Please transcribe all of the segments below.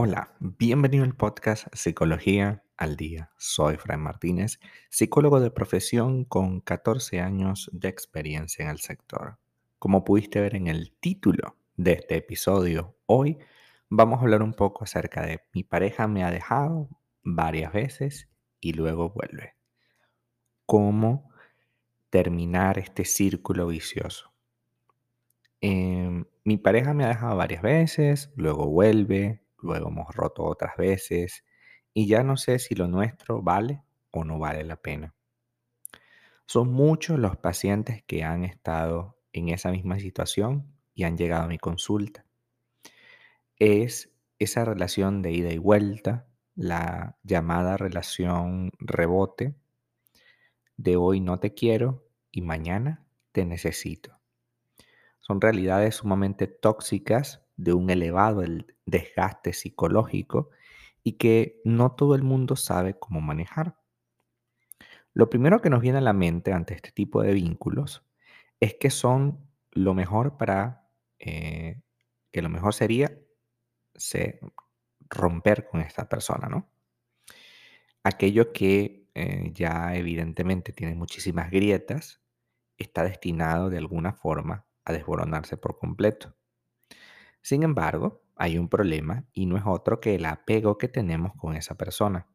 Hola, bienvenido al podcast Psicología al Día. Soy Fran Martínez, psicólogo de profesión con 14 años de experiencia en el sector. Como pudiste ver en el título de este episodio, hoy vamos a hablar un poco acerca de mi pareja me ha dejado varias veces y luego vuelve. ¿Cómo terminar este círculo vicioso? Em, mi pareja me ha dejado varias veces, luego vuelve, luego hemos roto otras veces y ya no sé si lo nuestro vale o no vale la pena. Son muchos los pacientes que han estado en esa misma situación y han llegado a mi consulta. Es esa relación de ida y vuelta, la llamada relación rebote, de hoy no te quiero y mañana te necesito. Son realidades sumamente tóxicas de un elevado desgaste psicológico y que no todo el mundo sabe cómo manejar. Lo primero que nos viene a la mente ante este tipo de vínculos es que son lo mejor para, eh, que lo mejor sería se, romper con esta persona, ¿no? Aquello que eh, ya evidentemente tiene muchísimas grietas está destinado de alguna forma a desboronarse por completo. Sin embargo, hay un problema y no es otro que el apego que tenemos con esa persona.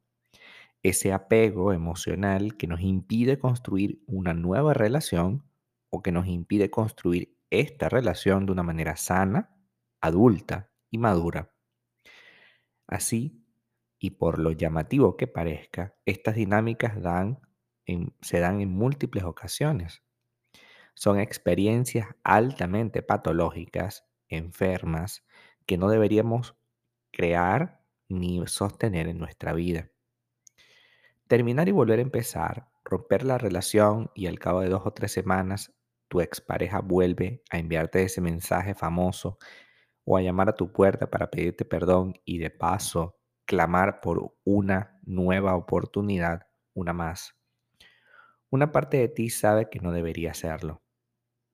Ese apego emocional que nos impide construir una nueva relación o que nos impide construir esta relación de una manera sana, adulta y madura. Así, y por lo llamativo que parezca, estas dinámicas se dan en múltiples ocasiones. Son experiencias altamente patológicas, enfermas, que no deberíamos crear ni sostener en nuestra vida. Terminar y volver a empezar, romper la relación y al cabo de dos o tres semanas tu expareja vuelve a enviarte ese mensaje famoso o a llamar a tu puerta para pedirte perdón y de paso clamar por una nueva oportunidad, una más. Una parte de ti sabe que no debería hacerlo,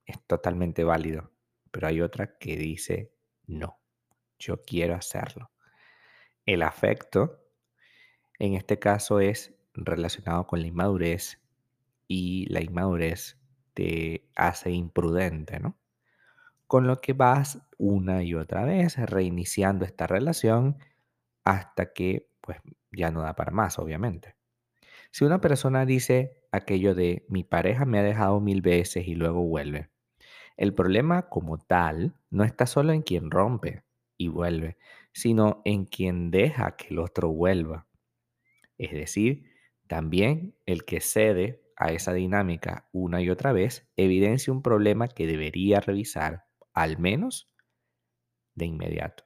es totalmente válido, pero hay otra que dice, no, yo quiero hacerlo. El afecto, en este caso, es relacionado con la inmadurez y la inmadurez te hace imprudente, ¿no? Con lo que vas una y otra vez reiniciando esta relación hasta que pues ya no da para más, obviamente. Si una persona dice aquello de mi pareja me ha dejado mil veces y luego vuelve, el problema como tal no está solo en quien rompe y vuelve, sino en quien deja que el otro vuelva. Es decir, también el que cede a esa dinámica una y otra vez evidencia un problema que debería revisar al menos de inmediato.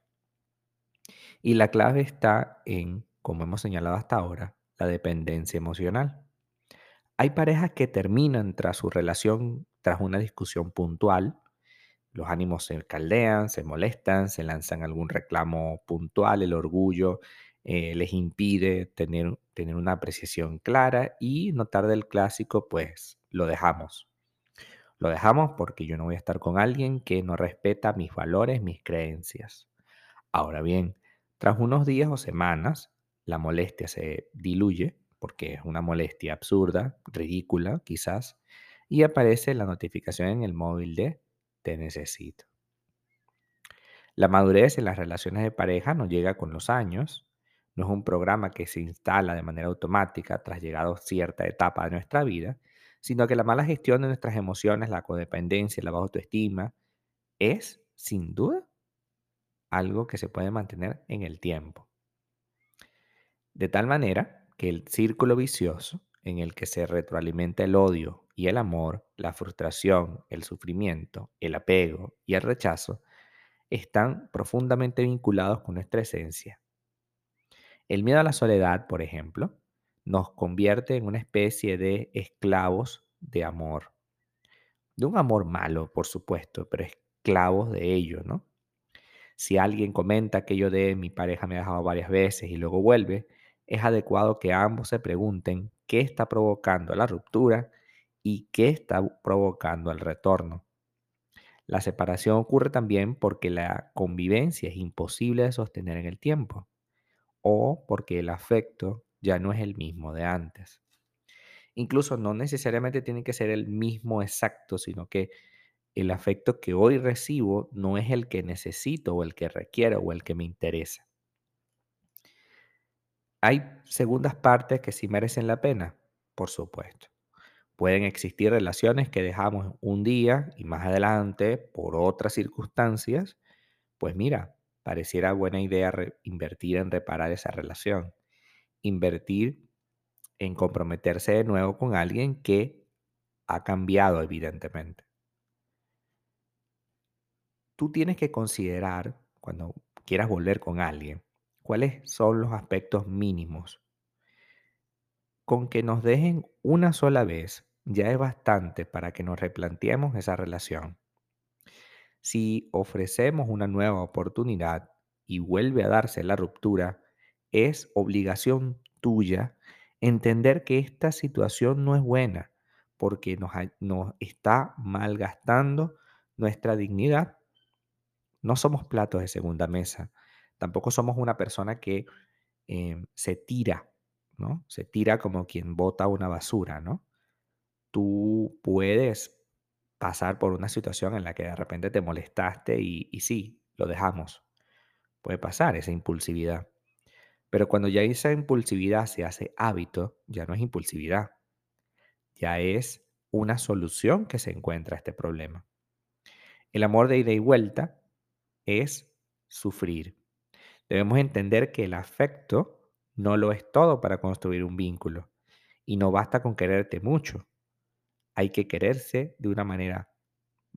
Y la clave está en, como hemos señalado hasta ahora, la dependencia emocional. Hay parejas que terminan tras su relación, tras una discusión puntual, los ánimos se caldean, se molestan, se lanzan algún reclamo puntual, el orgullo eh, les impide tener, tener una apreciación clara y no tarda el clásico, pues lo dejamos. Lo dejamos porque yo no voy a estar con alguien que no respeta mis valores, mis creencias. Ahora bien, tras unos días o semanas, la molestia se diluye porque es una molestia absurda, ridícula quizás, y aparece la notificación en el móvil de te necesito. La madurez en las relaciones de pareja no llega con los años, no es un programa que se instala de manera automática tras llegar a cierta etapa de nuestra vida, sino que la mala gestión de nuestras emociones, la codependencia, la baja autoestima, es, sin duda, algo que se puede mantener en el tiempo. De tal manera que el círculo vicioso en el que se retroalimenta el odio y el amor, la frustración, el sufrimiento, el apego y el rechazo, están profundamente vinculados con nuestra esencia. El miedo a la soledad, por ejemplo, nos convierte en una especie de esclavos de amor. De un amor malo, por supuesto, pero esclavos de ello, ¿no? Si alguien comenta aquello de mi pareja me ha dejado varias veces y luego vuelve, es adecuado que ambos se pregunten qué está provocando la ruptura y qué está provocando el retorno. La separación ocurre también porque la convivencia es imposible de sostener en el tiempo o porque el afecto ya no es el mismo de antes. Incluso no necesariamente tiene que ser el mismo exacto, sino que el afecto que hoy recibo no es el que necesito o el que requiero o el que me interesa. ¿Hay segundas partes que sí merecen la pena? Por supuesto. Pueden existir relaciones que dejamos un día y más adelante, por otras circunstancias, pues mira, pareciera buena idea invertir en reparar esa relación, invertir en comprometerse de nuevo con alguien que ha cambiado evidentemente. Tú tienes que considerar, cuando quieras volver con alguien, cuáles son los aspectos mínimos. Con que nos dejen una sola vez ya es bastante para que nos replanteemos esa relación. Si ofrecemos una nueva oportunidad y vuelve a darse la ruptura, es obligación tuya entender que esta situación no es buena porque nos, nos está malgastando nuestra dignidad. No somos platos de segunda mesa. Tampoco somos una persona que em, se tira, Se tira como quien bota una basura, ¿no? Tú puedes pasar por una situación en la que de repente te molestaste y, y sí, lo dejamos. Puede pasar esa impulsividad. Pero cuando ya esa impulsividad se hace hábito, ya no es impulsividad, ya es una solución que se encuentra a este problema. El amor de ida y vuelta es sufrir. Debemos entender que el afecto no lo es todo para construir un vínculo y no basta con quererte mucho. Hay que quererse de una manera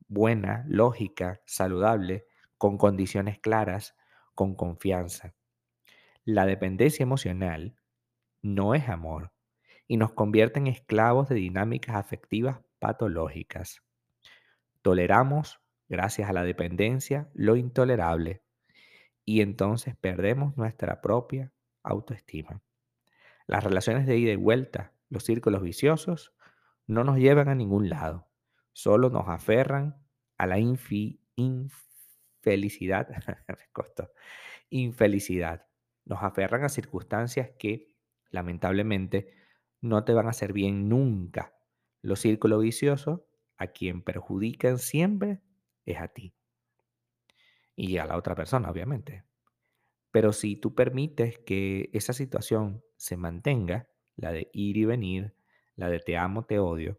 buena, lógica, saludable, con condiciones claras, con confianza. La dependencia emocional no es amor y nos convierte en esclavos de dinámicas afectivas patológicas. Toleramos, gracias a la dependencia, lo intolerable y entonces perdemos nuestra propia autoestima. Las relaciones de ida y vuelta, los círculos viciosos, no nos llevan a ningún lado, solo nos aferran a la infelicidad, me infelicidad nos aferran a circunstancias que lamentablemente no te van a hacer bien nunca. Los círculos viciosos a quien perjudican siempre es a ti y a la otra persona, obviamente. Pero si tú permites que esa situación se mantenga, la de ir y venir, la de te amo, te odio,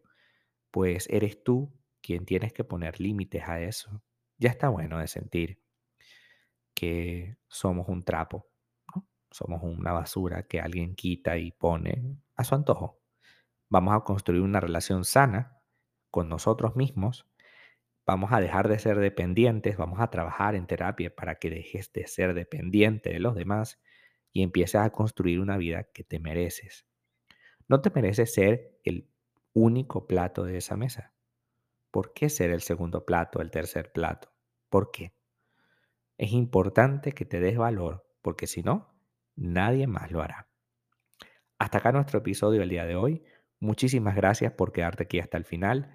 pues eres tú quien tienes que poner límites a eso. Ya está bueno de sentir que somos un trapo somos una basura que alguien quita y pone a su antojo. Vamos a construir una relación sana con nosotros mismos. Vamos a dejar de ser dependientes, vamos a trabajar en terapia para que dejes de ser dependiente de los demás y empieces a construir una vida que te mereces. No te mereces ser el único plato de esa mesa. ¿Por qué ser el segundo plato, el tercer plato? ¿Por qué? Es importante que te des valor, porque si no, nadie más lo hará. Hasta acá nuestro episodio del día de hoy. Muchísimas gracias por quedarte aquí hasta el final.